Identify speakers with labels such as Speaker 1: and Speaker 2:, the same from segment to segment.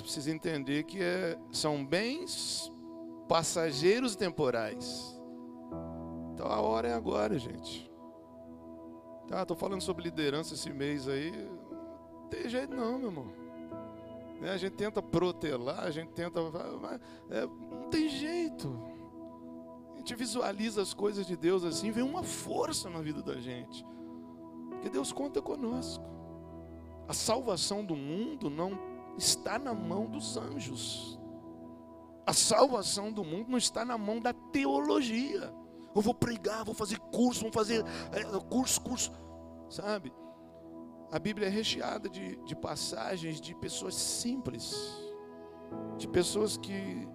Speaker 1: precisa entender que é, são bens passageiros temporais. Então a hora é agora, gente. Tá, tô falando sobre liderança esse mês aí. Não tem jeito não, meu irmão. Né, a gente tenta protelar, a gente tenta. É, não tem jeito. A gente visualiza as coisas de Deus assim, vem uma força na vida da gente. Porque Deus conta conosco. A salvação do mundo não está na mão dos anjos. A salvação do mundo não está na mão da teologia. Eu vou pregar, vou fazer curso, vou fazer é, curso, curso. Sabe? A Bíblia é recheada de, de passagens de pessoas simples, de pessoas que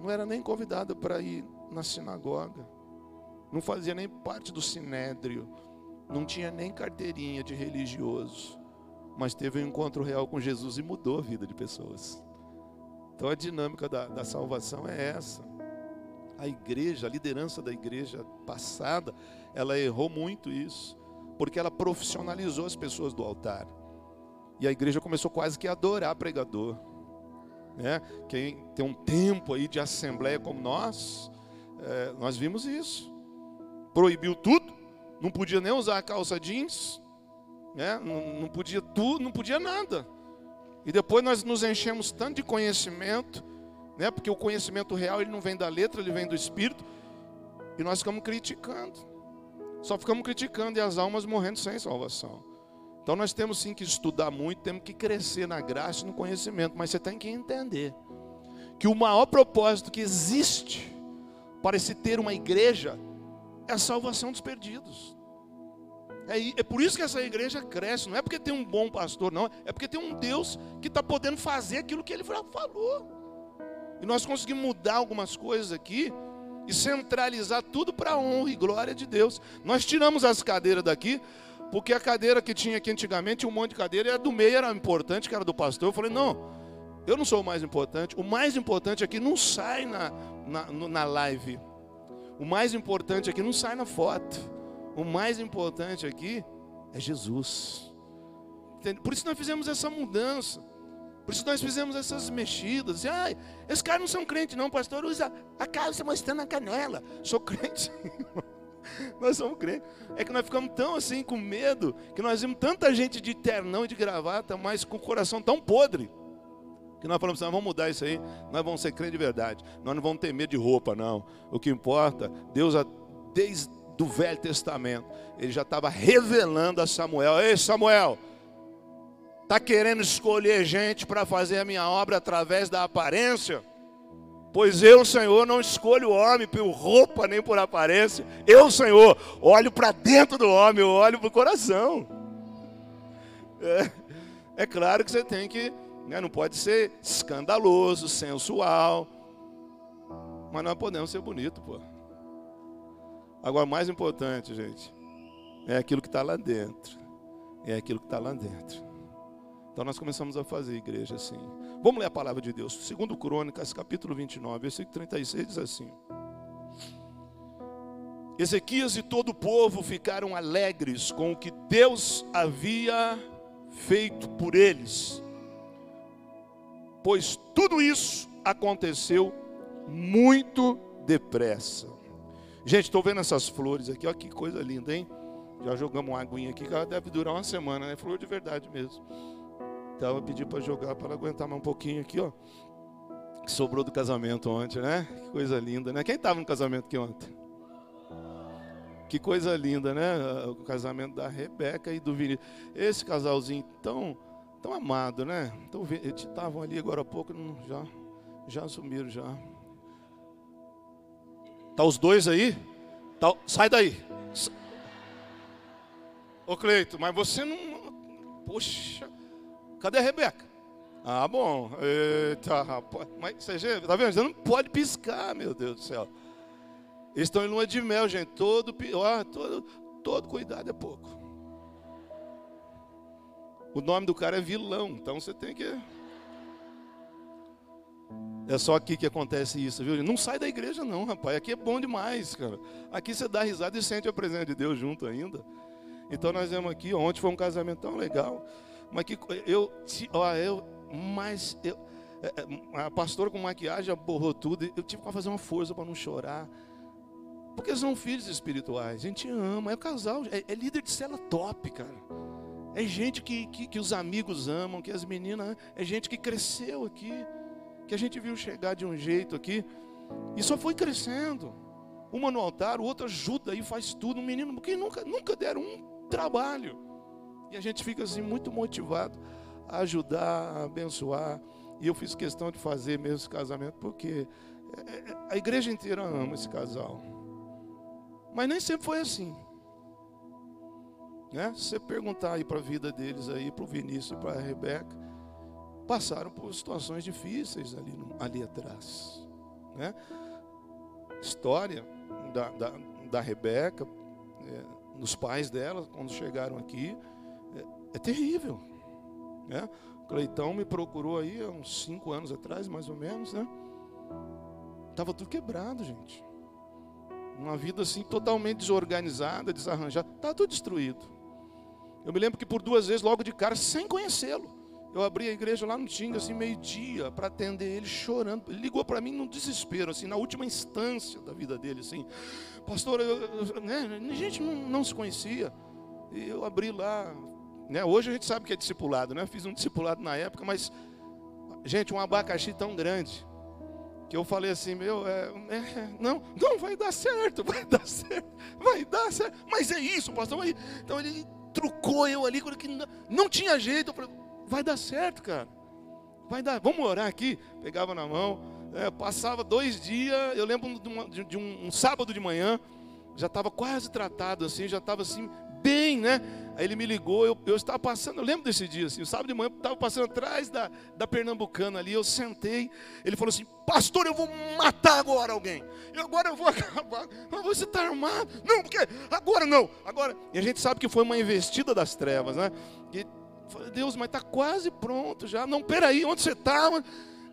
Speaker 1: não era nem convidada para ir na sinagoga, não fazia nem parte do sinédrio, não tinha nem carteirinha de religioso, mas teve um encontro real com Jesus e mudou a vida de pessoas. Então a dinâmica da, da salvação é essa. A igreja, a liderança da igreja passada, ela errou muito isso, porque ela profissionalizou as pessoas do altar. E a igreja começou quase que a adorar pregador. Né? Quem tem um tempo aí de assembleia como nós, é, nós vimos isso. Proibiu tudo, não podia nem usar a calça jeans, né? não, não podia tudo, não podia nada. E depois nós nos enchemos tanto de conhecimento, né? porque o conhecimento real ele não vem da letra, ele vem do Espírito, e nós ficamos criticando. Só ficamos criticando e as almas morrendo sem salvação. Então nós temos sim que estudar muito, temos que crescer na graça e no conhecimento, mas você tem que entender que o maior propósito que existe para se ter uma igreja é a salvação dos perdidos. É, é, por isso que essa igreja cresce, não é porque tem um bom pastor, não, é porque tem um Deus que está podendo fazer aquilo que ele falou. E nós conseguimos mudar algumas coisas aqui e centralizar tudo para a honra e glória de Deus. Nós tiramos as cadeiras daqui, porque a cadeira que tinha aqui antigamente, um monte de cadeira, era do meio era importante, que era do pastor. Eu falei, não, eu não sou o mais importante. O mais importante aqui não sai na, na, na live. O mais importante aqui não sai na foto. O mais importante aqui é Jesus. Por isso nós fizemos essa mudança. Por isso nós fizemos essas mexidas. Ah, esses caras não são crentes, não, pastor. Usa a calça mostrando a canela. Sou crente. nós somos crentes. É que nós ficamos tão assim com medo que nós vimos tanta gente de ternão e de gravata, mas com o coração tão podre que nós falamos assim, vamos mudar isso aí, nós vamos ser crentes de verdade. Nós não vamos ter medo de roupa, não. O que importa, Deus, desde o Velho Testamento, ele já estava revelando a Samuel: Ei, Samuel, está querendo escolher gente para fazer a minha obra através da aparência? Pois eu, Senhor, não escolho o homem por roupa nem por aparência. Eu, Senhor, olho para dentro do homem, eu olho para o coração. É, é claro que você tem que né? Não pode ser escandaloso, sensual. Mas nós podemos ser bonito, pô. Agora, o mais importante, gente, é aquilo que está lá dentro. É aquilo que está lá dentro. Então nós começamos a fazer igreja assim. Vamos ler a palavra de Deus. Segundo Crônicas, capítulo 29, versículo 36 diz assim: Ezequias e todo o povo ficaram alegres com o que Deus havia feito por eles pois tudo isso aconteceu muito depressa. Gente, estou vendo essas flores aqui, olha que coisa linda, hein? Já jogamos uma aguinha aqui, que ela deve durar uma semana, né? Flor de verdade mesmo. Então eu pedi para jogar para aguentar mais um pouquinho aqui, ó. Que sobrou do casamento ontem, né? Que coisa linda, né? Quem estava no casamento aqui ontem? Que coisa linda, né? O casamento da Rebeca e do Vinícius. Esse casalzinho tão Tão amado, né? Estavam ali agora há pouco, já, já assumiram já. Tá os dois aí? Tá, sai daí. Ô Cleito, mas você não. Poxa, cadê a Rebeca? Ah, bom. Eita, rapaz. Mas você tá vendo? Você não pode piscar, meu Deus do céu. Eles estão em lua de mel, gente. Todo, ó, todo, todo cuidado é pouco. O nome do cara é vilão, então você tem que. É só aqui que acontece isso, viu? Não sai da igreja, não, rapaz. Aqui é bom demais, cara. Aqui você dá risada e sente a presença de Deus junto ainda. Então nós vemos aqui, ontem foi um casamento tão legal. Mas que eu, ó, eu, mas eu, é, é, a pastora com maquiagem borrou tudo. Eu tive que fazer uma força para não chorar. Porque são filhos espirituais. A gente ama. É casal. É, é líder de cela top, cara. É gente que, que, que, os amigos amam, que as meninas. É gente que cresceu aqui. Que a gente viu chegar de um jeito aqui. E só foi crescendo. Uma no altar, o outro ajuda e faz tudo. Um menino que nunca, nunca deram um trabalho. E a gente fica assim muito motivado a ajudar, a abençoar. E eu fiz questão de fazer mesmo esse casamento, porque é, é, a igreja inteira ama esse casal. Mas nem sempre foi assim. Né? Se você perguntar aí para a vida deles aí, para o Vinícius e para a Rebeca, passaram por situações difíceis ali, ali atrás. Né? História da, da, da Rebeca, é, nos pais dela, quando chegaram aqui, é, é terrível. Né? Cleitão me procurou aí há uns cinco anos atrás, mais ou menos, né? Tava tudo quebrado, gente. Uma vida assim totalmente desorganizada, desarranjada, tá tudo destruído. Eu me lembro que por duas vezes, logo de cara, sem conhecê-lo, eu abri a igreja lá no Tinga, assim, meio-dia, para atender ele chorando. Ele ligou para mim num desespero, assim, na última instância da vida dele, assim. Pastor, eu, eu, né, a gente não, não se conhecia. E eu abri lá, né? Hoje a gente sabe que é discipulado, né? Fiz um discipulado na época, mas, gente, um abacaxi tão grande, que eu falei assim, meu, é, é, não, não vai dar certo, vai dar certo, vai dar certo, mas é isso, pastor. Então ele trucou eu ali, que não, não tinha jeito, eu falei, vai dar certo, cara, vai dar, vamos orar aqui. Pegava na mão, é, passava dois dias, eu lembro de, uma, de, de um, um sábado de manhã, já estava quase tratado assim, já estava assim, bem, né? Aí ele me ligou, eu, eu estava passando, eu lembro desse dia, assim, o sábado de manhã eu estava passando atrás da, da Pernambucana ali, eu sentei, ele falou assim, pastor, eu vou matar agora alguém, e agora eu vou acabar, mas você está armado, não, porque agora não, agora, e a gente sabe que foi uma investida das trevas, né? E falei, Deus, mas está quase pronto já, não, peraí, onde você está?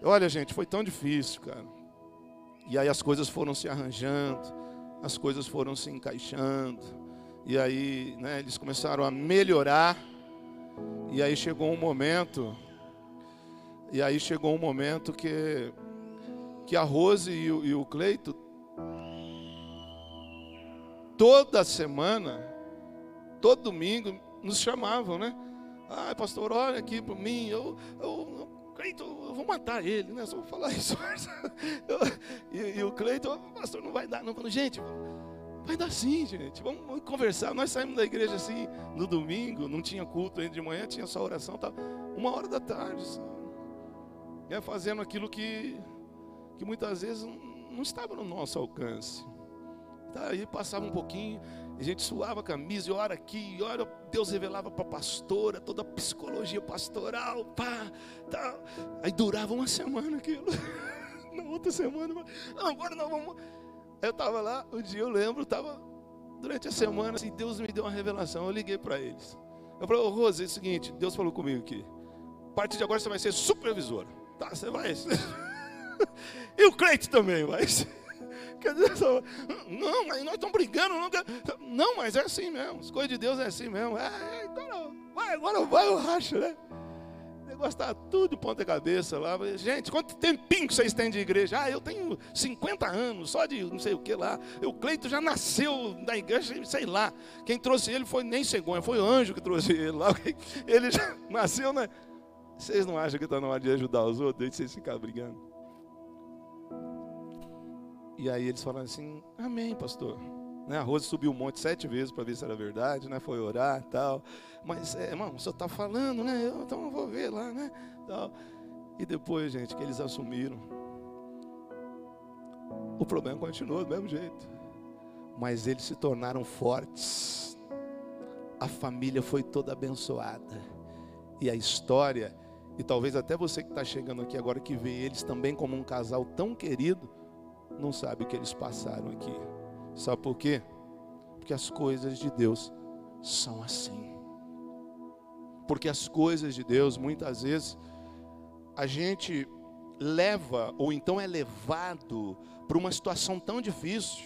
Speaker 1: Olha gente, foi tão difícil, cara, e aí as coisas foram se arranjando, as coisas foram se encaixando, e aí, né, eles começaram a melhorar. E aí chegou um momento, e aí chegou um momento que que a Rose e o, e o Cleito toda semana, todo domingo nos chamavam, né? Ah, pastor, olha aqui para mim, eu, eu, Cleito, eu vou matar ele, né? Só vou falar isso. Eu, e, e, o Cleito, pastor, não vai dar, não. Gente, Vai dar sim, gente. Vamos conversar. Nós saímos da igreja assim no domingo, não tinha culto ainda de manhã, tinha só oração, tá? uma hora da tarde. É, fazendo aquilo que, que muitas vezes não estava no nosso alcance. Tá, aí passava um pouquinho, a gente suava a camisa, e ora aqui, e ora, Deus revelava para a pastora, toda a psicologia pastoral, pá, tá. Aí durava uma semana aquilo. Na outra semana, agora nós vamos eu estava lá, um dia eu lembro, estava durante a semana, assim, Deus me deu uma revelação, eu liguei para eles. Eu falei, ô Rose, é o seguinte, Deus falou comigo aqui. A partir de agora você vai ser supervisora. Tá, você vai. e o crente também vai. Não, mas nós estamos brigando. Não, não, mas é assim mesmo. As coisas de Deus é assim mesmo. É, agora vai, agora vai o racho, né? negócio está tudo de ponta cabeça lá. Gente, quanto tempinho vocês têm de igreja? Ah, eu tenho 50 anos, só de não sei o que lá. O Cleito já nasceu na igreja, sei lá. Quem trouxe ele foi nem cegonha, foi o anjo que trouxe ele lá. Ele já nasceu, né? Vocês não acham que está na hora de ajudar os outros? Vocês ficarem brigando. E aí eles falaram assim: Amém, pastor. Né? A Rose subiu um monte sete vezes para ver se era verdade, né? Foi orar e tal. Mas, é, irmão, o senhor está falando, né? Eu, então eu vou ver lá, né? Tal. E depois, gente, que eles assumiram, o problema continuou do mesmo jeito. Mas eles se tornaram fortes. A família foi toda abençoada. E a história, e talvez até você que está chegando aqui agora, que vê eles também como um casal tão querido, não sabe o que eles passaram aqui. Sabe por quê? Porque as coisas de Deus são assim. Porque as coisas de Deus, muitas vezes, a gente leva, ou então é levado para uma situação tão difícil,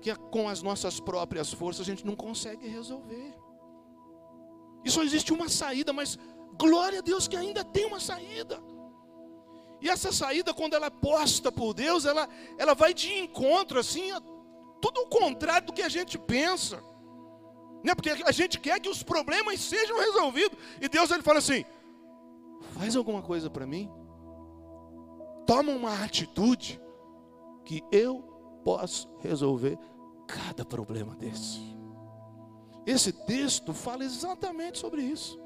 Speaker 1: que com as nossas próprias forças a gente não consegue resolver. E só existe uma saída, mas glória a Deus que ainda tem uma saída. E essa saída, quando ela é posta por Deus, ela, ela vai de encontro, assim, a tudo o contrário do que a gente pensa. Né? Porque a gente quer que os problemas sejam resolvidos. E Deus ele fala assim: faz alguma coisa para mim. Toma uma atitude que eu posso resolver cada problema desse. Esse texto fala exatamente sobre isso.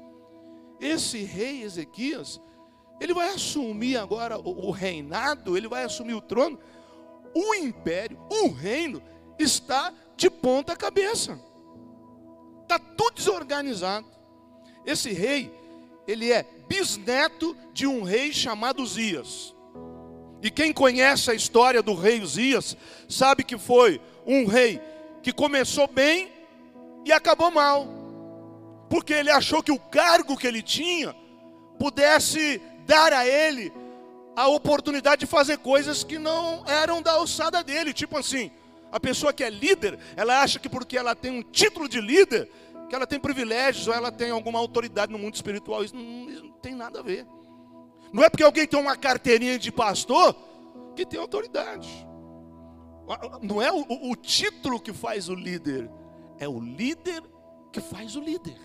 Speaker 1: Esse rei Ezequias, ele vai assumir agora o reinado, ele vai assumir o trono. O império, o reino, está de ponta cabeça. Está tudo desorganizado. Esse rei, ele é bisneto de um rei chamado Uzias. E quem conhece a história do rei Uzias, sabe que foi um rei que começou bem e acabou mal. Porque ele achou que o cargo que ele tinha pudesse dar a ele a oportunidade de fazer coisas que não eram da alçada dele. Tipo assim, a pessoa que é líder, ela acha que porque ela tem um título de líder, que ela tem privilégios ou ela tem alguma autoridade no mundo espiritual. Isso não, isso não tem nada a ver. Não é porque alguém tem uma carteirinha de pastor que tem autoridade. Não é o, o, título que faz o líder, é o líder que faz o líder.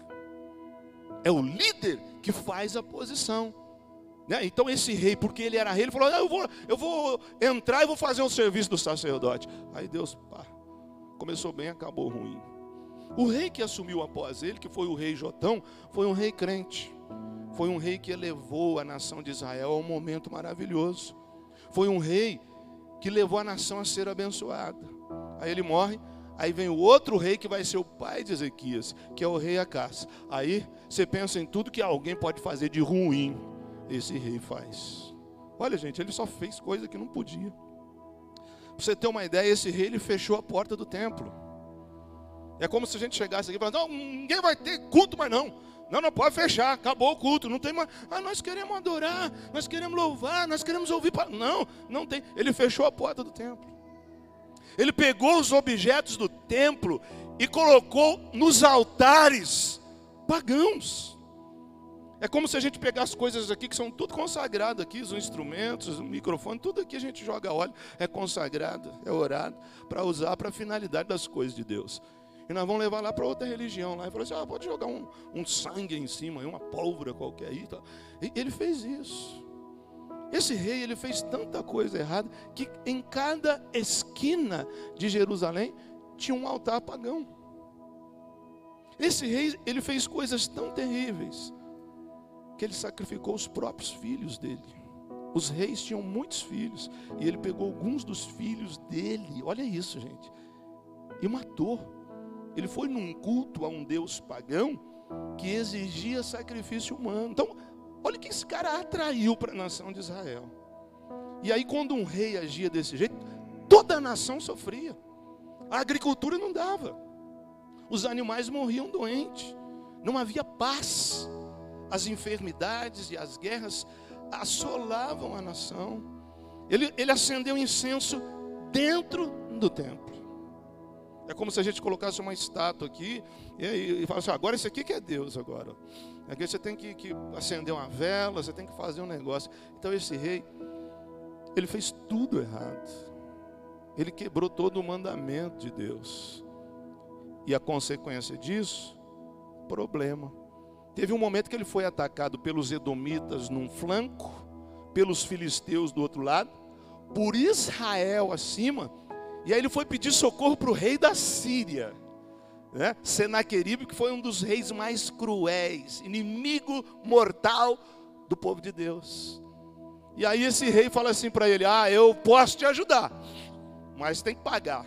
Speaker 1: É o líder que faz a posição. Né? Então esse rei, porque ele era rei, ele falou: eu vou, eu vou entrar e vou fazer um serviço do sacerdote. Aí Deus, pá, começou bem, acabou ruim. O rei que assumiu após ele, que foi o rei Jotão, foi um rei crente. Foi um rei que elevou a nação de Israel a um momento maravilhoso. Foi um rei que levou a nação a ser abençoada. Aí ele morre, aí vem o outro rei que vai ser o pai de Ezequias, que é o rei Acás. Aí você pensa em tudo que alguém pode fazer de ruim esse rei faz. Olha, gente, ele só fez coisa que não podia. Para você ter uma ideia, esse rei ele fechou a porta do templo. É como se a gente chegasse aqui e falasse: não, ninguém vai ter culto mais não. Não, não pode fechar, acabou o culto, não tem mais. Ah, nós queremos adorar, nós queremos louvar, nós queremos ouvir. Não, não tem. Ele fechou a porta do templo. Ele pegou os objetos do templo e colocou nos altares pagãos. É como se a gente pegasse coisas aqui que são tudo consagrado aqui, os instrumentos, o microfone, tudo aqui a gente joga óleo, é consagrado, é orado, para usar para a finalidade das coisas de Deus. E nós vamos levar lá para outra religião lá. E falou assim: ah, pode jogar um, um sangue em cima, uma pólvora qualquer aí. Tá. E ele fez isso. Esse rei ele fez tanta coisa errada que em cada esquina de Jerusalém tinha um altar pagão. Esse rei ele fez coisas tão terríveis que ele sacrificou os próprios filhos dele. Os reis tinham muitos filhos e ele pegou alguns dos filhos dele. Olha isso, gente. E matou. Ele foi num culto a um deus pagão que exigia sacrifício humano. Então, olha que esse cara atraiu para a nação de Israel. E aí, quando um rei agia desse jeito, toda a nação sofria. A agricultura não dava. Os animais morriam doentes. Não havia paz as enfermidades e as guerras assolavam a nação. Ele, ele acendeu incenso dentro do templo. É como se a gente colocasse uma estátua aqui e, e, falasse, agora esse aqui que é Deus agora. Aqui você tem que, que acender uma vela, você tem que fazer um negócio. Então esse rei, ele fez tudo errado. Ele quebrou todo o mandamento de Deus. E a consequência disso, problema. Teve um momento que ele foi atacado pelos edomitas num flanco, pelos filisteus do outro lado, por Israel acima, e aí ele foi pedir socorro para o rei da Síria, né? Senaqueribe, que foi um dos reis mais cruéis, inimigo mortal do povo de Deus. E aí esse rei fala assim para ele: Ah, eu posso te ajudar, mas tem que pagar.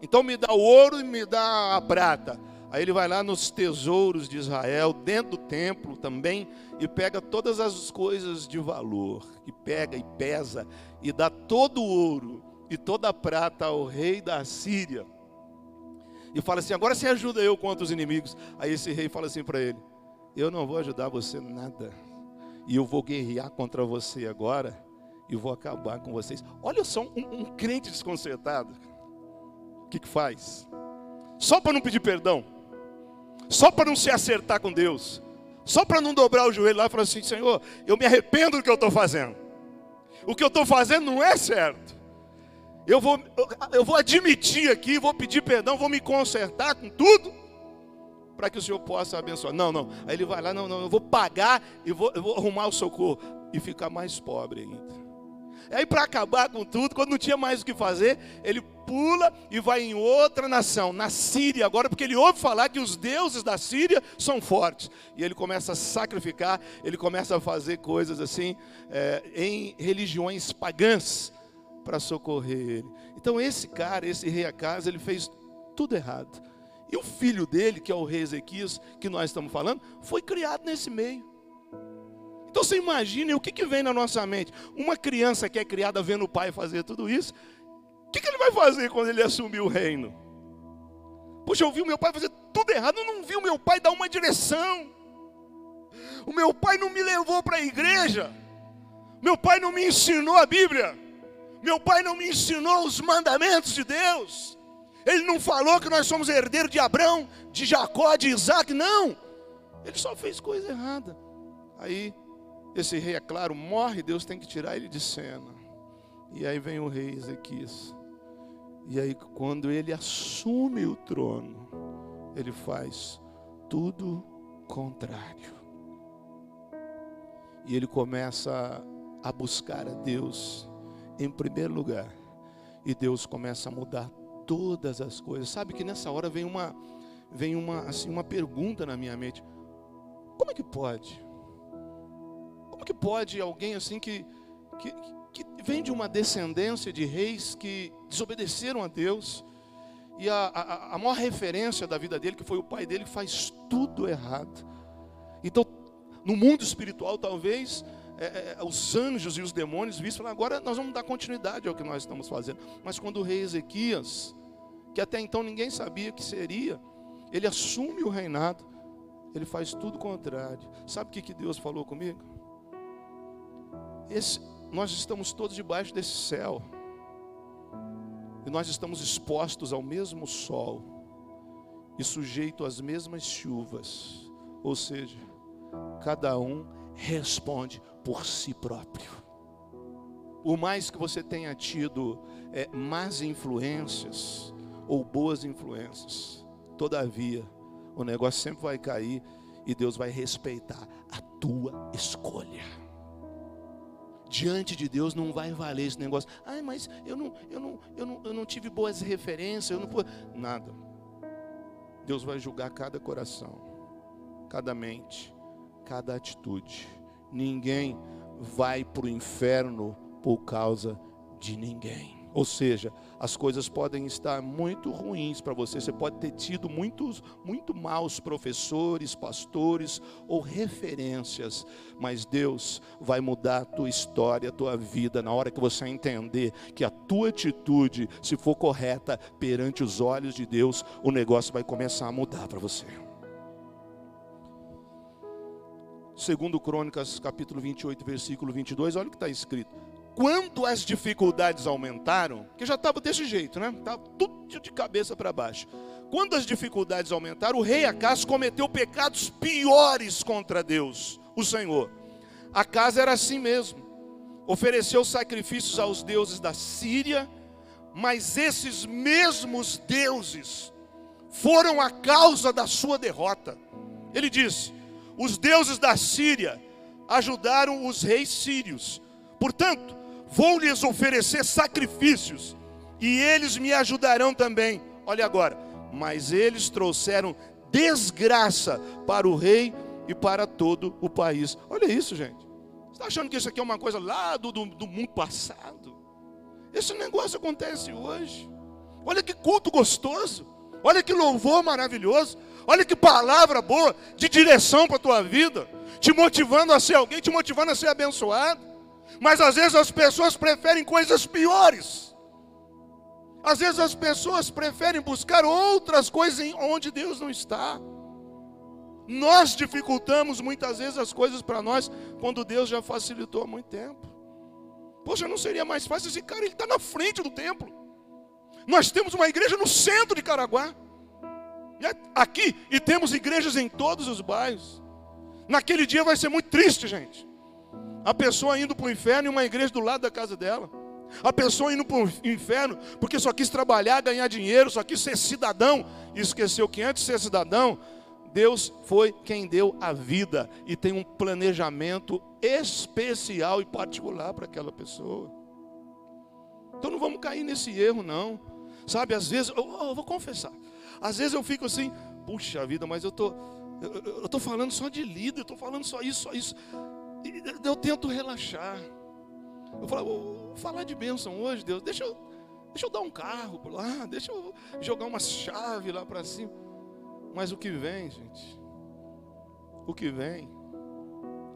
Speaker 1: Então me dá o ouro e me dá a prata. Aí ele vai lá nos tesouros de Israel, dentro do templo também, e pega todas as coisas de valor, e pega e pesa, e dá todo o ouro e toda a prata ao rei da Síria. E fala assim: agora você ajuda eu contra os inimigos. Aí esse rei fala assim para ele: Eu não vou ajudar você nada, e eu vou guerrear contra você agora, e vou acabar com vocês. Olha só, um, um crente desconcertado, o que, que faz? Só para não pedir perdão só para não se acertar com Deus, só para não dobrar o joelho lá e falar assim: Senhor, eu me arrependo do que eu estou fazendo. o que eu estou fazendo não é certo. Eu vou, eu vou admitir aqui, vou pedir perdão, vou me consertar com tudo, para que o Senhor possa abençoar. Não, não. Aí ele vai lá, não, não, eu vou pagar e vou, eu vou arrumar o socorro. E ficar mais pobre ainda. Aí, para acabar com tudo, quando não tinha mais o que fazer, ele pula e vai em outra nação, na Síria, agora, porque ele ouve falar que os deuses da Síria são fortes. E ele começa a sacrificar, ele começa a fazer coisas assim, é, em religiões pagãs, para socorrer ele. Então, esse cara, esse rei Acas, ele fez tudo errado. E o filho dele, que é o rei Ezequias, que nós estamos falando, foi criado nesse meio. Então você imagine o que, que vem na nossa mente. Uma criança que é criada vendo o pai fazer tudo isso, o que, que ele vai fazer quando ele assumir o reino? Poxa, eu vi o meu pai fazer tudo errado, eu não vi o meu pai dar uma direção. O meu pai não me levou para a igreja. Meu pai não me ensinou a Bíblia. Meu pai não me ensinou os mandamentos de Deus. Ele não falou que nós somos herdeiros de Abraão, de Jacó, de Isaac, não. Ele só fez coisa errada. Aí esse rei, é claro, morre, Deus tem que tirar ele de cena. E aí vem o rei Ezequias. E aí, quando ele assume o trono, ele faz tudo contrário. E ele começa a buscar a Deus em primeiro lugar. E Deus começa a mudar todas as coisas. Sabe que nessa hora vem uma vem uma assim uma pergunta na minha mente. Como é que pode? Como que pode alguém assim que, que, que vem de uma descendência de reis que desobedeceram a Deus, e a, a, a maior referência da vida dele, que foi o pai dele, faz tudo errado. Então, no mundo espiritual, talvez é, é, os anjos e os demônios vistam, agora nós vamos dar continuidade ao que nós estamos fazendo. Mas quando o rei Ezequias, que até então ninguém sabia que seria, ele assume o reinado, ele faz tudo contrário. Sabe o que, que Deus falou comigo? Esse, nós estamos todos debaixo desse céu. E nós estamos expostos ao mesmo sol e sujeito às mesmas chuvas. Ou seja, cada um responde por si próprio. Por mais que você tenha tido é, más influências ou boas influências, todavia, o negócio sempre vai cair e Deus vai respeitar a tua escolha diante de Deus não vai valer esse negócio. Ai, mas eu não, eu não, eu não, eu não tive boas referências, eu não nada. Deus vai julgar cada coração, cada mente, cada atitude. Ninguém vai para o inferno por causa de ninguém. Ou seja, as coisas podem estar muito ruins para você. Você pode ter tido muitos, muito maus professores, pastores ou referências, mas Deus vai mudar a tua história, a tua vida, na hora que você entender que a tua atitude, se for correta perante os olhos de Deus, o negócio vai começar a mudar para você. Segundo Crônicas, capítulo 28, versículo 22, olha o que está escrito quando as dificuldades aumentaram, que já estava desse jeito, né? Estava tudo de cabeça para baixo. Quando as dificuldades aumentaram, o rei Acas cometeu pecados piores contra Deus, o Senhor. Acas era assim mesmo. Ofereceu sacrifícios aos deuses da Síria, mas esses mesmos deuses foram a causa da sua derrota. Ele disse: os deuses da Síria ajudaram os reis sírios. Portanto, Vou lhes oferecer sacrifícios, e eles me ajudarão também. Olha agora, mas eles trouxeram desgraça para o rei e para todo o país. Olha isso, gente. Você está achando que isso aqui é uma coisa lá do, do, do mundo passado? Esse negócio acontece hoje. Olha que culto gostoso. Olha que louvor maravilhoso. Olha que palavra boa de direção para a tua vida. Te motivando a ser alguém, te motivando a ser abençoado. Mas às vezes as pessoas preferem coisas piores. Às vezes as pessoas preferem buscar outras coisas onde Deus não está. Nós dificultamos muitas vezes as coisas para nós quando Deus já facilitou há muito tempo. Poxa, não seria mais fácil esse cara, ele está na frente do templo. Nós temos uma igreja no centro de Caraguá. Aqui, e temos igrejas em todos os bairros. Naquele dia vai ser muito triste, gente. A pessoa indo para o inferno e uma igreja do lado da casa dela. A pessoa indo para o inferno porque só quis trabalhar, ganhar dinheiro, só quis ser cidadão. E esqueceu que antes de ser cidadão, Deus foi quem deu a vida e tem um planejamento especial e particular para aquela pessoa. Então não vamos cair nesse erro, não. Sabe, às vezes, eu, eu vou confessar, às vezes eu fico assim, puxa vida, mas eu tô, eu estou falando só de líder, eu estou falando só isso, só isso. Eu tento relaxar. Eu falo, vou falar de bênção hoje, Deus, deixa eu, deixa eu dar um carro por lá, deixa eu jogar uma chave lá para cima. Mas o que vem, gente, o que vem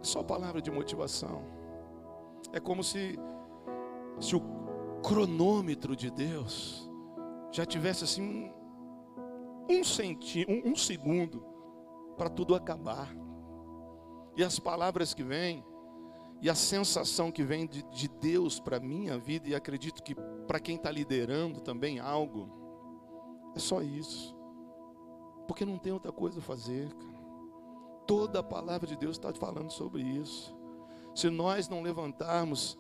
Speaker 1: é só palavra de motivação. É como se, se o cronômetro de Deus já tivesse assim um, centi, um, um segundo para tudo acabar. E as palavras que vêm, e a sensação que vem de, de Deus para a minha vida, e acredito que para quem está liderando também algo, é só isso. Porque não tem outra coisa a fazer. Cara. Toda a palavra de Deus está falando sobre isso. Se nós não levantarmos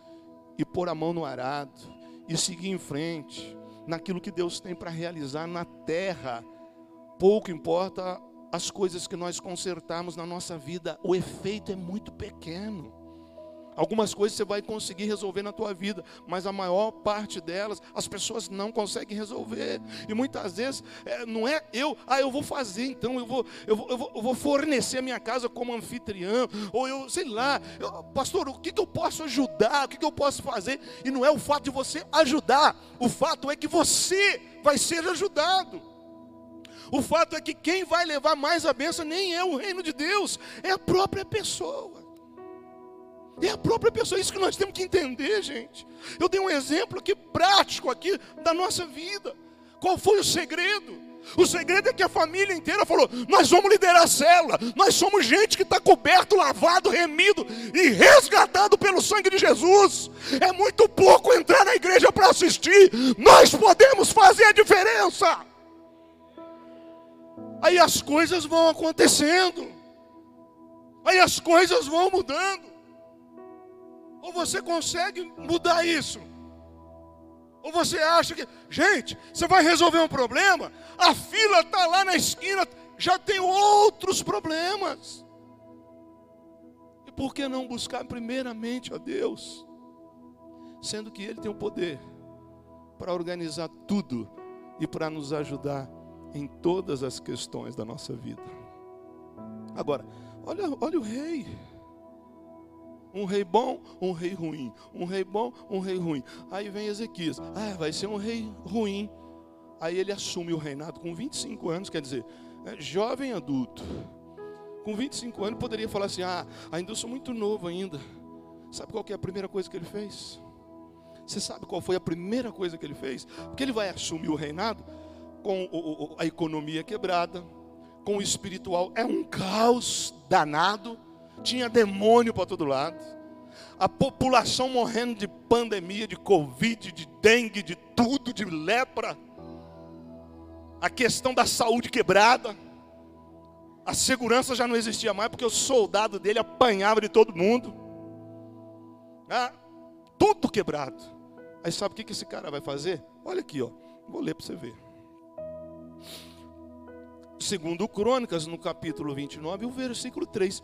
Speaker 1: e pôr a mão no arado e seguir em frente naquilo que Deus tem para realizar na terra, pouco importa as coisas que nós consertarmos na nossa vida, o efeito é muito pequeno. Algumas coisas você vai conseguir resolver na tua vida, mas a maior parte delas as pessoas não conseguem resolver. E muitas vezes é, não é eu, ah, eu vou fazer então, eu vou, eu vou, eu vou, eu vou fornecer a minha casa como anfitrião, ou eu, sei lá, eu, pastor, o que, que eu posso ajudar, o que, que eu posso fazer? E não é o fato de você ajudar, o fato é que você vai ser ajudado. O fato é que quem vai levar mais a benção nem é o reino de Deus, é a própria pessoa. É a própria pessoa, isso que nós temos que entender, gente. Eu dei um exemplo aqui prático aqui da nossa vida. Qual foi o segredo? O segredo é que a família inteira falou: nós vamos liderar a célula, nós somos gente que está coberto, lavado, remido e resgatado pelo sangue de Jesus. É muito pouco entrar na igreja para assistir, nós podemos fazer a diferença. Aí as coisas vão acontecendo, aí as coisas vão mudando. Ou você consegue mudar isso? Ou você acha que, gente, você vai resolver um problema, a fila está lá na esquina, já tem outros problemas. E por que não buscar primeiramente a Deus? Sendo que Ele tem o poder para organizar tudo e para nos ajudar em todas as questões da nossa vida. Agora, olha, olha o rei. Um rei bom, um rei ruim. Um rei bom, um rei ruim. Aí vem Ezequias. Ah, vai ser um rei ruim. Aí ele assume o reinado com 25 anos, quer dizer, é jovem adulto. Com 25 anos poderia falar assim: "Ah, ainda sou muito novo ainda". Sabe qual é a primeira coisa que ele fez? Você sabe qual foi a primeira coisa que ele fez? Porque ele vai assumir o reinado com a economia quebrada, com o espiritual. É um caos danado. Tinha demônio para todo lado, a população morrendo de pandemia, de covid, de dengue, de tudo, de lepra, a questão da saúde quebrada, a segurança já não existia mais porque o soldado dele apanhava de todo mundo, ah, tudo quebrado. Aí sabe o que esse cara vai fazer? Olha aqui, ó, vou ler para você ver. Segundo Crônicas, no capítulo 29, o versículo 3.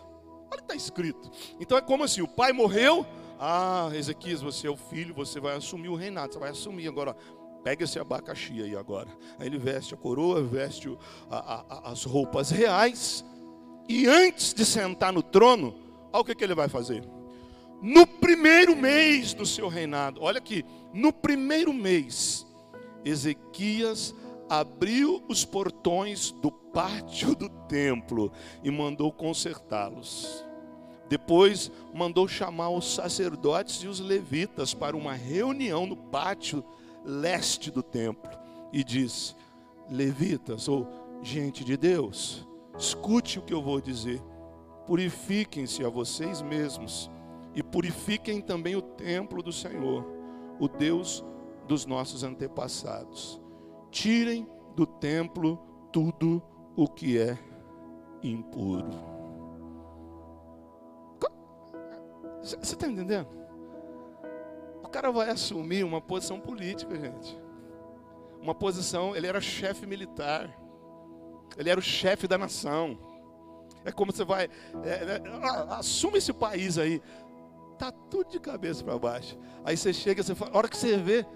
Speaker 1: Olha está escrito. Então é como assim: o pai morreu. Ah, Ezequias, você é o filho, você vai assumir o reinado, você vai assumir agora. Pega esse abacaxi aí agora. Aí ele veste a coroa, veste a, a, as roupas reais. E antes de sentar no trono, olha o que, que ele vai fazer. No primeiro mês do seu reinado, olha aqui, no primeiro mês, Ezequias abriu os portões do pátio do templo e mandou consertá-los. Depois mandou chamar os sacerdotes e os levitas para uma reunião no pátio leste do templo e disse: Levitas ou gente de Deus, escute o que eu vou dizer. Purifiquem-se a vocês mesmos e purifiquem também o templo do Senhor, o Deus dos nossos antepassados tirem do templo tudo o que é impuro. Você está entendendo? O cara vai assumir uma posição política, gente. Uma posição, ele era chefe militar. Ele era o chefe da nação. É como você vai. É, é, assume esse país aí. Tá tudo de cabeça para baixo. Aí você chega, você fala, a hora que você vê,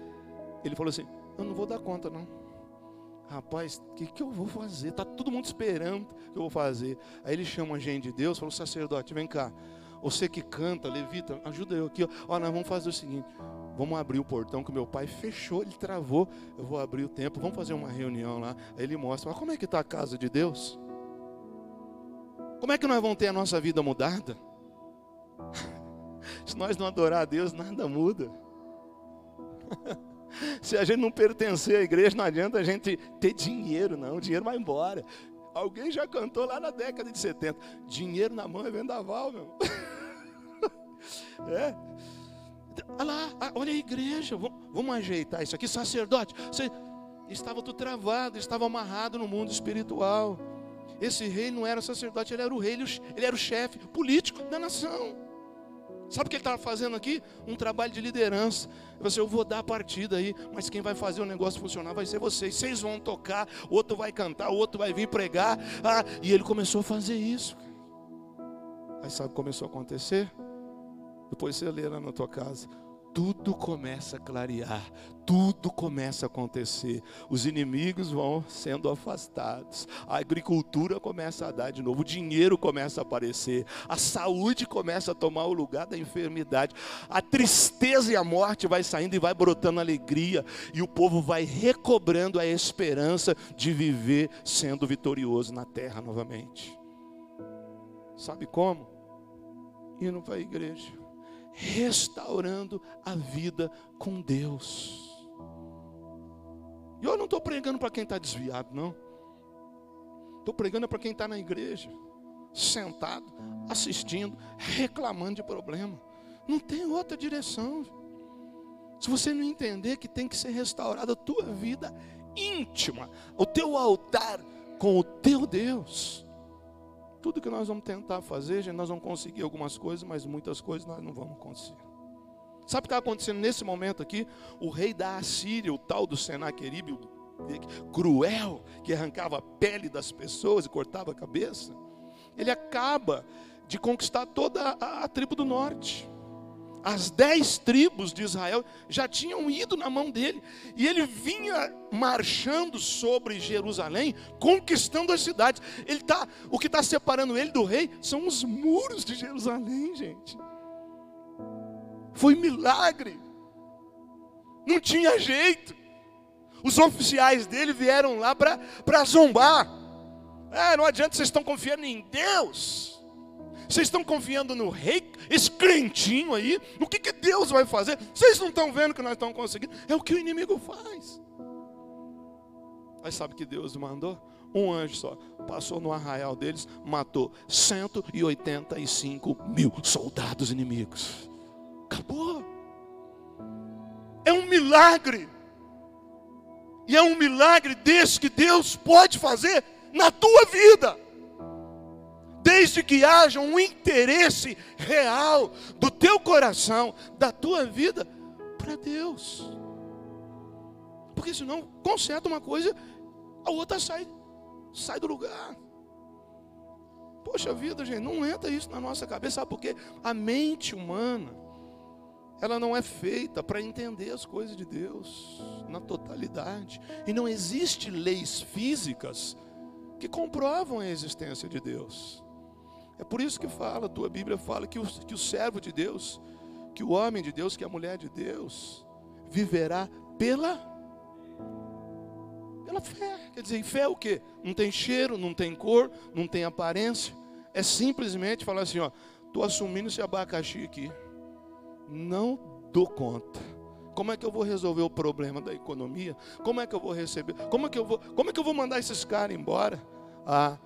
Speaker 1: ele falou assim: Eu não vou dar conta, não. Rapaz, o que, que eu vou fazer? Tá todo mundo esperando o que eu vou fazer. Aí ele chama a gente de Deus, falou: Sacerdote, vem cá. Você que canta, levita, ajuda eu aqui. Ó, ó nós vamos fazer o seguinte: vamos abrir o portão que meu pai fechou, ele travou. Eu vou abrir o tempo, vamos fazer uma reunião lá. Aí ele mostra: mas como é que está a casa de Deus? Como é que nós vamos ter a nossa vida mudada? Se nós não adorar a Deus, nada muda. Se a gente não pertencer à igreja, não adianta a gente ter dinheiro, não. O dinheiro vai embora. Alguém já cantou lá na década de 70. Dinheiro na mão é vendaval, meu. é. Olha lá, ah, olha a igreja. Vamos ajeitar isso aqui, sacerdote. Você estava tudo travado, estava amarrado no mundo espiritual. Esse rei não era sacerdote, ele era o rei, ele era o chefe político da nação. Sabe o que ele estava fazendo aqui? Um trabalho de liderança. Você, eu vou dar a partida aí, mas quem vai fazer o negócio funcionar vai ser vocês. Vocês vão tocar, outro vai cantar, outro vai vir pregar. Ah, e ele começou a fazer isso. Aí sabe o que começou a acontecer? Depois você lê lá na tua casa tudo começa a clarear, tudo começa a acontecer. Os inimigos vão sendo afastados, a agricultura começa a dar de novo, o dinheiro começa a aparecer, a saúde começa a tomar o lugar da enfermidade, a tristeza e a morte vai saindo e vai brotando alegria, e o povo vai recobrando a esperança de viver sendo vitorioso na terra novamente. Sabe como? Indo para a igreja restaurando a vida com Deus. E eu não estou pregando para quem está desviado, não. Estou pregando para quem está na igreja, sentado, assistindo, reclamando de problema. Não tem outra direção. Se você não entender que tem que ser restaurada a tua vida íntima, o teu altar com o teu Deus, tudo que nós vamos tentar fazer, gente, nós vamos conseguir algumas coisas, mas muitas coisas nós não vamos conseguir. Sabe o que está acontecendo nesse momento aqui? O rei da Assíria, o tal do Senaqueribe, cruel, que arrancava a pele das pessoas e cortava a cabeça, ele acaba de conquistar toda a, a tribo do norte as dez tribos de Israel já tinham ido na mão dele, e ele vinha marchando sobre Jerusalém, conquistando as cidades. Ele tá, o que está separando ele do rei são os muros de Jerusalém, gente. Foi milagre, não tinha jeito. Os oficiais dele vieram lá para zombar. É, não adianta, vocês estão confiando em Deus. Vocês estão confiando no rei, esse crentinho aí? O que, que Deus vai fazer? Vocês não estão vendo que nós estamos conseguindo? É o que o inimigo faz. Mas sabe que Deus mandou? Um anjo só passou no arraial deles, matou 185 mil soldados inimigos. Acabou. É um milagre. E é um milagre desse que Deus pode fazer na tua vida desde que haja um interesse real do teu coração, da tua vida, para Deus. Porque senão, conserta uma coisa, a outra sai, sai do lugar. Poxa vida, gente, não entra isso na nossa cabeça, sabe por quê? A mente humana, ela não é feita para entender as coisas de Deus na totalidade. E não existe leis físicas que comprovam a existência de Deus. É por isso que fala, a tua Bíblia fala que o, que o servo de Deus, que o homem de Deus, que a mulher de Deus, viverá pela pela fé. Quer dizer, fé é o quê? Não tem cheiro, não tem cor, não tem aparência. É simplesmente falar assim, ó, estou assumindo esse abacaxi aqui. Não dou conta. Como é que eu vou resolver o problema da economia? Como é que eu vou receber? Como é que eu vou, como é que eu vou mandar esses caras embora? Ah,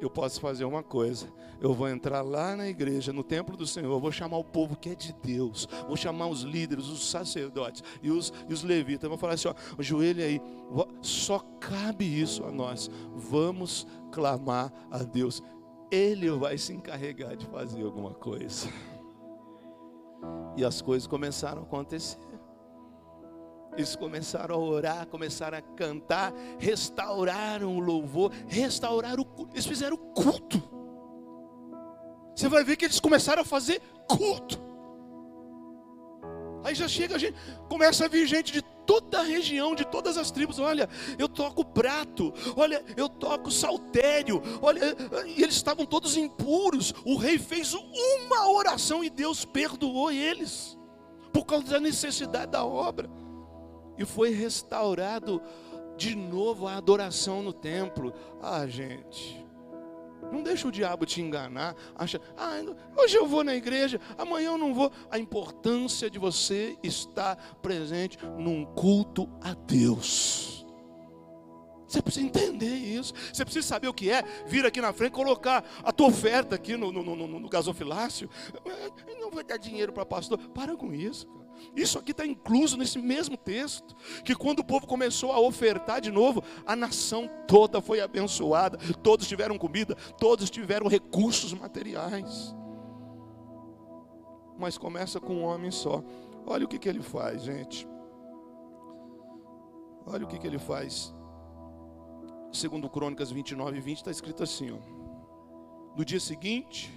Speaker 1: eu posso fazer uma coisa. Eu vou entrar lá na igreja, no templo do Senhor, vou chamar o povo que é de Deus, vou chamar os líderes, os sacerdotes e os, e os levitas. Vou falar assim: ó, joelho aí, só cabe isso a nós. Vamos clamar a Deus. Ele vai se encarregar de fazer alguma coisa. E as coisas começaram a acontecer. Eles começaram a orar, começaram a cantar, restauraram o louvor, restauraram o culto. Eles fizeram culto. Você vai ver que eles começaram a fazer culto. Aí já chega a gente, começa a vir gente de toda a região, de todas as tribos. Olha, eu toco prato, olha, eu toco saltério, olha, e eles estavam todos impuros. O rei fez uma oração e Deus perdoou eles, por causa da necessidade da obra e foi restaurado de novo a adoração no templo. Ah, gente, não deixa o diabo te enganar. Acha, ah, hoje eu vou na igreja, amanhã eu não vou. A importância de você estar presente num culto a Deus. Você precisa entender isso. Você precisa saber o que é vir aqui na frente, colocar a tua oferta aqui no, no, no, no gasofilácio. Não vai dar dinheiro para pastor. Para com isso. Cara. Isso aqui está incluso nesse mesmo texto. Que quando o povo começou a ofertar de novo, a nação toda foi abençoada. Todos tiveram comida, todos tiveram recursos materiais. Mas começa com um homem só. Olha o que, que ele faz, gente. Olha o que, que ele faz. Segundo Crônicas 29 e 20 está escrito assim: ó. No dia seguinte,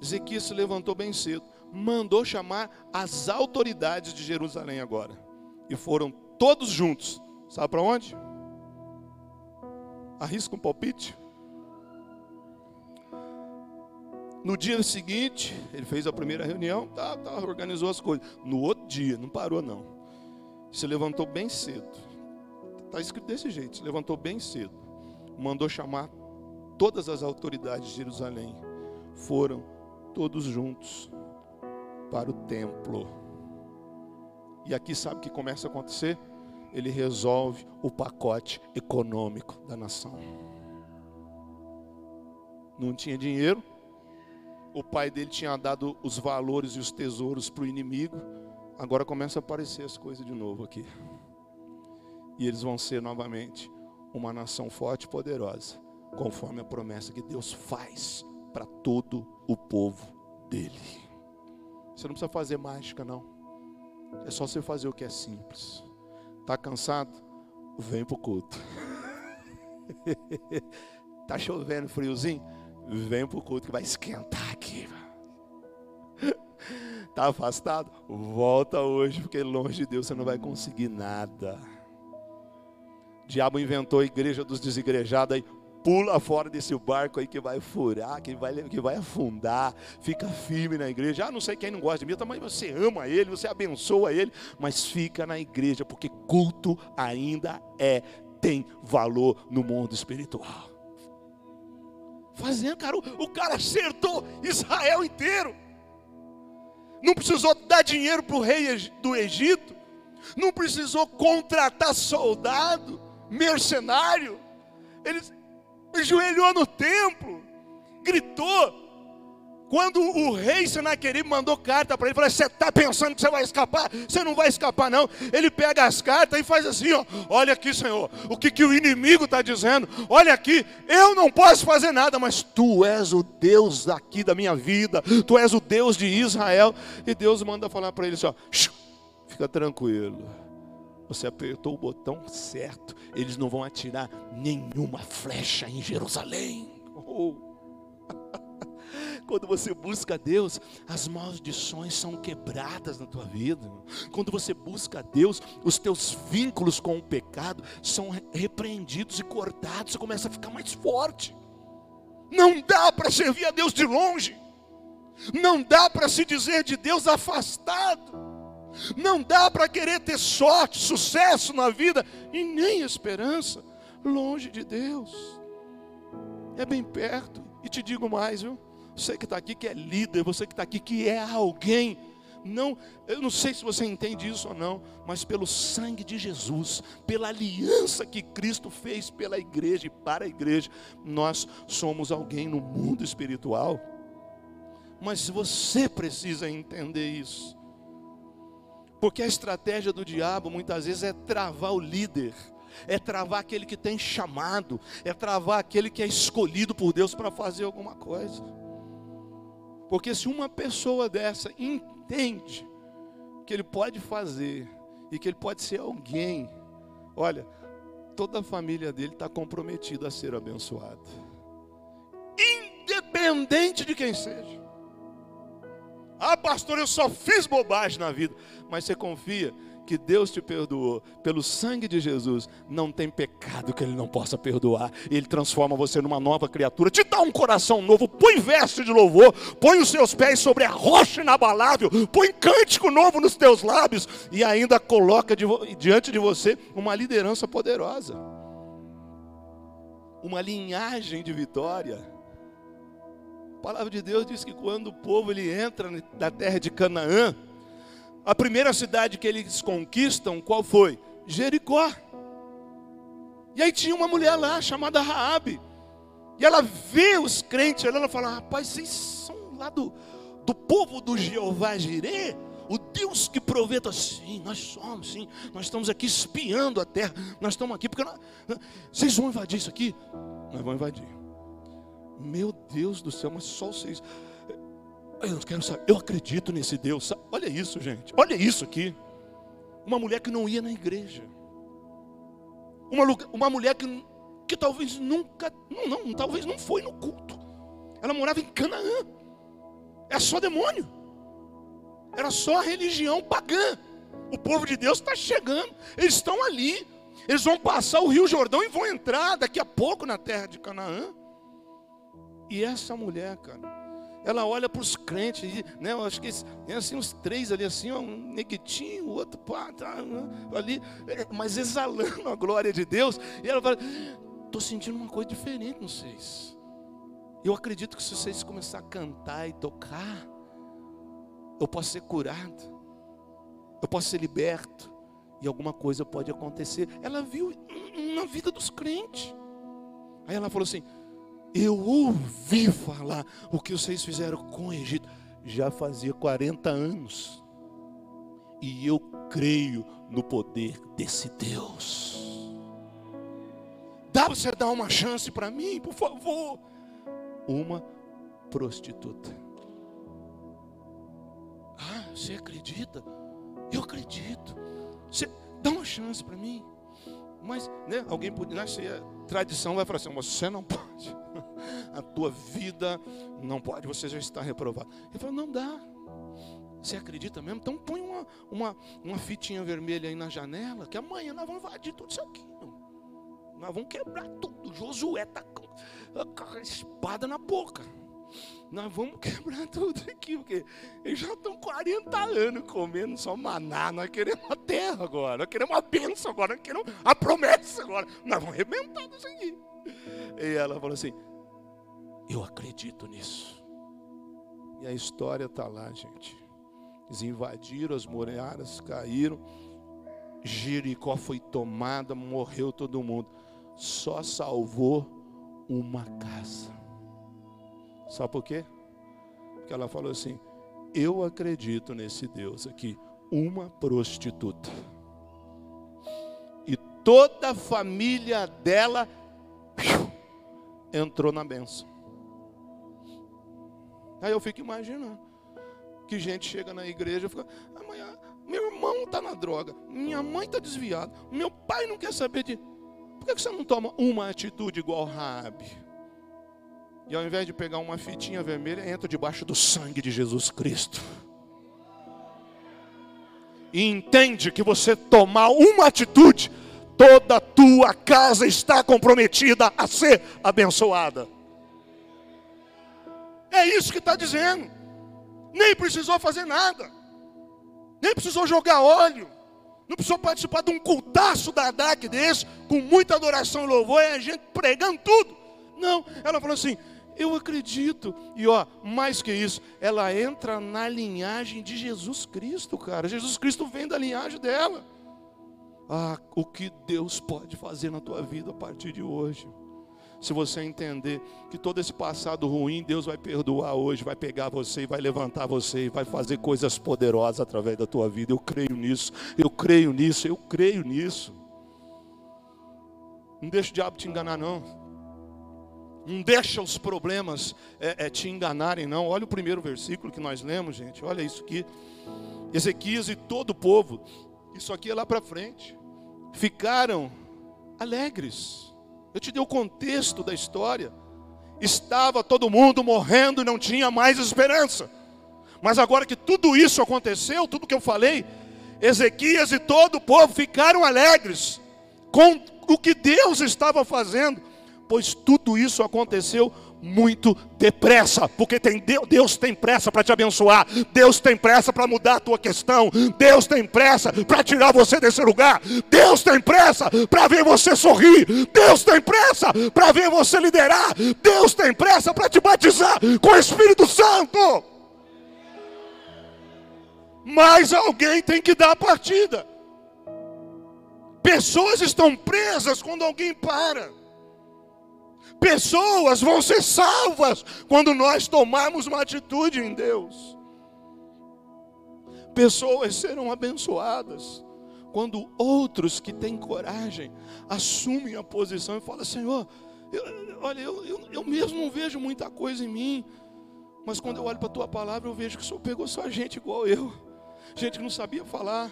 Speaker 1: Ezequias se levantou bem cedo mandou chamar as autoridades de Jerusalém agora. E foram todos juntos. Sabe para onde? Arrisca um palpite? No dia seguinte, ele fez a primeira reunião, tá, tá, organizou as coisas. No outro dia, não parou não. Se levantou bem cedo. Está escrito desse jeito, se levantou bem cedo. Mandou chamar todas as autoridades de Jerusalém. Foram todos juntos para o templo. E aqui sabe o que começa a acontecer? Ele resolve o pacote econômico da nação. Não tinha dinheiro, o pai dele tinha dado os valores e os tesouros para o inimigo, agora começa a aparecer as coisas de novo aqui. E eles vão ser novamente uma nação forte e poderosa, conforme a promessa que Deus faz para todo o povo dele. Você não precisa fazer mágica, não. É só você fazer o que é simples. Tá cansado? Vem pro culto. tá chovendo friozinho? Vem pro culto que vai esquentar aqui. Tá afastado? Volta hoje, porque longe de Deus você não vai conseguir nada. O diabo inventou a igreja dos desigrejados aí pula fora desse barco aí que vai furar, que vai, que vai afundar, fica firme na igreja. Ah, não sei quem não gosta de mim, mas você ama ele, você abençoa ele, mas fica na igreja, porque culto ainda é, tem valor no mundo espiritual. Fazendo, cara, o, o cara acertou Israel inteiro. Não precisou dar dinheiro para o rei do Egito, não precisou contratar soldado, mercenário. Eles, ajoelhou no templo, gritou. Quando o rei Senaquerib mandou carta para ele, falou: Você está pensando que você vai escapar? Você não vai escapar, não. Ele pega as cartas e faz assim: ó, Olha aqui, Senhor, o que, que o inimigo está dizendo. Olha aqui, eu não posso fazer nada, mas tu és o Deus aqui da minha vida, tu és o Deus de Israel. E Deus manda falar para ele assim: ó, Fica tranquilo você apertou o botão certo. Eles não vão atirar nenhuma flecha em Jerusalém. Oh. Quando você busca Deus, as maldições são quebradas na tua vida. Quando você busca Deus, os teus vínculos com o pecado são repreendidos e cortados. Você começa a ficar mais forte. Não dá para servir a Deus de longe. Não dá para se dizer de Deus afastado. Não dá para querer ter sorte, sucesso na vida e nem esperança longe de Deus. É bem perto. E te digo mais, viu? Você que está aqui que é líder, você que está aqui que é alguém. Não, eu não sei se você entende isso ou não, mas pelo sangue de Jesus, pela aliança que Cristo fez pela igreja e para a igreja, nós somos alguém no mundo espiritual. Mas você precisa entender isso. Porque a estratégia do diabo muitas vezes é travar o líder, é travar aquele que tem chamado, é travar aquele que é escolhido por Deus para fazer alguma coisa. Porque se uma pessoa dessa entende que ele pode fazer e que ele pode ser alguém, olha, toda a família dele está comprometida a ser abençoada, independente de quem seja. Ah, pastor, eu só fiz bobagem na vida, mas você confia que Deus te perdoou. Pelo sangue de Jesus, não tem pecado que Ele não possa perdoar. Ele transforma você numa nova criatura, te dá um coração novo, põe veste de louvor, põe os seus pés sobre a rocha inabalável, põe cântico novo nos teus lábios. E ainda coloca diante de você uma liderança poderosa, uma linhagem de vitória. Palavra de Deus diz que quando o povo ele entra na terra de Canaã, a primeira cidade que eles conquistam, qual foi? Jericó. E aí tinha uma mulher lá chamada Raabe. E ela vê os crentes, ela fala: "Rapaz, vocês são lá do, do povo do Jeová Jireh, o Deus que provê sim, nós somos, sim, nós estamos aqui espiando a terra, nós estamos aqui porque nós, vocês vão invadir isso aqui? Nós vamos invadir. Meu Deus do céu, mas só vocês. Eu quero saber, eu acredito nesse Deus. Olha isso, gente. Olha isso aqui. Uma mulher que não ia na igreja. Uma, uma mulher que, que talvez nunca, não, não, talvez não foi no culto. Ela morava em Canaã. É só demônio. Era só a religião pagã. O povo de Deus está chegando. Eles estão ali. Eles vão passar o Rio Jordão e vão entrar daqui a pouco na terra de Canaã. E essa mulher, cara, ela olha para os crentes, né? Eu acho que tem assim uns três ali, assim, um neguitinho, o outro pá, tá, né, ali, é, mas exalando a glória de Deus. E ela fala: estou sentindo uma coisa diferente nos vocês. Eu acredito que se vocês começar a cantar e tocar, eu posso ser curado, eu posso ser liberto, e alguma coisa pode acontecer. Ela viu na vida dos crentes. Aí ela falou assim: eu ouvi falar o que vocês fizeram com o Egito. Já fazia 40 anos. E eu creio no poder desse Deus. Dá para você dar uma chance para mim, por favor? Uma prostituta. Ah, você acredita? Eu acredito. Você dá uma chance para mim. Mas, né, alguém pode, né, a tradição vai falar assim: você não pode a tua vida não pode, você já está reprovado. Ele falou: não dá. Você acredita mesmo? Então põe uma, uma, uma fitinha vermelha aí na janela, que amanhã nós vamos invadir tudo isso aqui. Nós vamos quebrar tudo. Josué está com a espada na boca. Nós vamos quebrar tudo aqui, porque eles já estão 40 anos comendo só maná. Nós queremos a terra agora, nós queremos a bênção agora, nós queremos a promessa agora. Nós vamos arrebentar isso aqui. E ela falou assim: Eu acredito nisso. E a história está lá, gente. Eles invadiram as muralhas, caíram. Jericó foi tomada, morreu todo mundo. Só salvou uma casa. Sabe por quê? Porque ela falou assim: Eu acredito nesse Deus aqui. Uma prostituta. E toda a família dela entrou na benção. Aí eu fico imaginando que gente chega na igreja e fica, amanhã meu irmão está na droga, minha mãe está desviada, meu pai não quer saber de. Por que você não toma uma atitude igual Rabi? E ao invés de pegar uma fitinha vermelha, entra debaixo do sangue de Jesus Cristo. E entende que você tomar uma atitude toda a tua casa está comprometida a ser abençoada. É isso que está dizendo. Nem precisou fazer nada, nem precisou jogar óleo, não precisou participar de um cultaço da DAC desse, com muita adoração e louvor, e a gente pregando tudo. Não, ela falou assim: eu acredito. E ó, mais que isso, ela entra na linhagem de Jesus Cristo, cara. Jesus Cristo vem da linhagem dela. Ah, o que Deus pode fazer na tua vida a partir de hoje. Se você entender que todo esse passado ruim, Deus vai perdoar hoje, vai pegar você e vai levantar você e vai fazer coisas poderosas através da tua vida. Eu creio nisso, eu creio nisso, eu creio nisso. Não deixa o diabo te enganar, não. Não deixa os problemas é, é, te enganarem, não. Olha o primeiro versículo que nós lemos, gente. Olha isso aqui. Ezequias e todo o povo, isso aqui é lá para frente, ficaram alegres. Eu te dei o contexto da história. Estava todo mundo morrendo e não tinha mais esperança. Mas agora que tudo isso aconteceu, tudo que eu falei, Ezequias e todo o povo ficaram alegres com o que Deus estava fazendo pois tudo isso aconteceu muito depressa, porque tem Deus, Deus tem pressa para te abençoar, Deus tem pressa para mudar a tua questão, Deus tem pressa para tirar você desse lugar, Deus tem pressa para ver você sorrir, Deus tem pressa para ver você liderar, Deus tem pressa para te batizar com o Espírito Santo. Mas alguém tem que dar a partida. Pessoas estão presas quando alguém para. Pessoas vão ser salvas quando nós tomarmos uma atitude em Deus. Pessoas serão abençoadas quando outros que têm coragem assumem a posição e falam: Senhor, eu, olha, eu, eu, eu mesmo não vejo muita coisa em mim, mas quando eu olho para a tua palavra, eu vejo que o Senhor pegou só gente igual eu, gente que não sabia falar,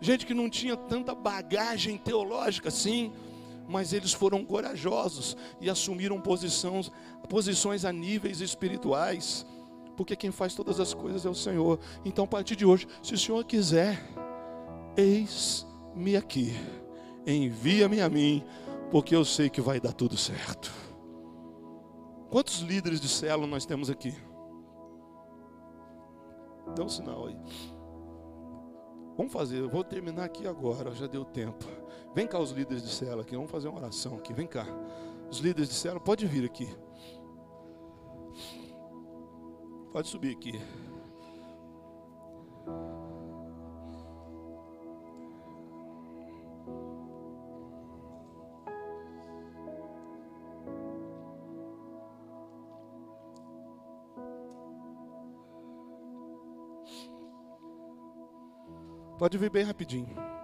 Speaker 1: gente que não tinha tanta bagagem teológica assim mas eles foram corajosos e assumiram posições, posições a níveis espirituais, porque quem faz todas as coisas é o Senhor. Então, a partir de hoje, se o Senhor quiser, eis-me aqui, envia-me a mim, porque eu sei que vai dar tudo certo. Quantos líderes de célula nós temos aqui? Dá um sinal aí. Vamos fazer, eu vou terminar aqui agora, já deu tempo. Vem cá os líderes de cela aqui, vamos fazer uma oração aqui. Vem cá. Os líderes de cela, pode vir aqui. Pode subir aqui. Pode vir bem rapidinho.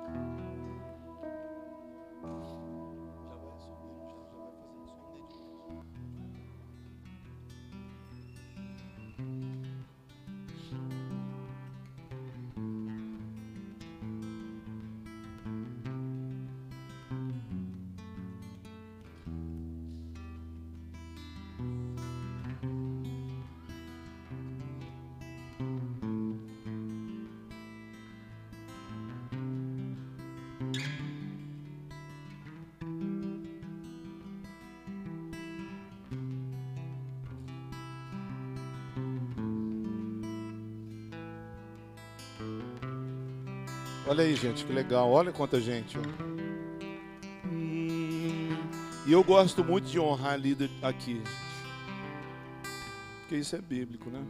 Speaker 1: Olha aí, gente, que legal. Olha quanta gente. Hum, e eu gosto muito de honrar líder aqui. Porque isso é bíblico, né?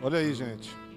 Speaker 1: Olha aí, gente.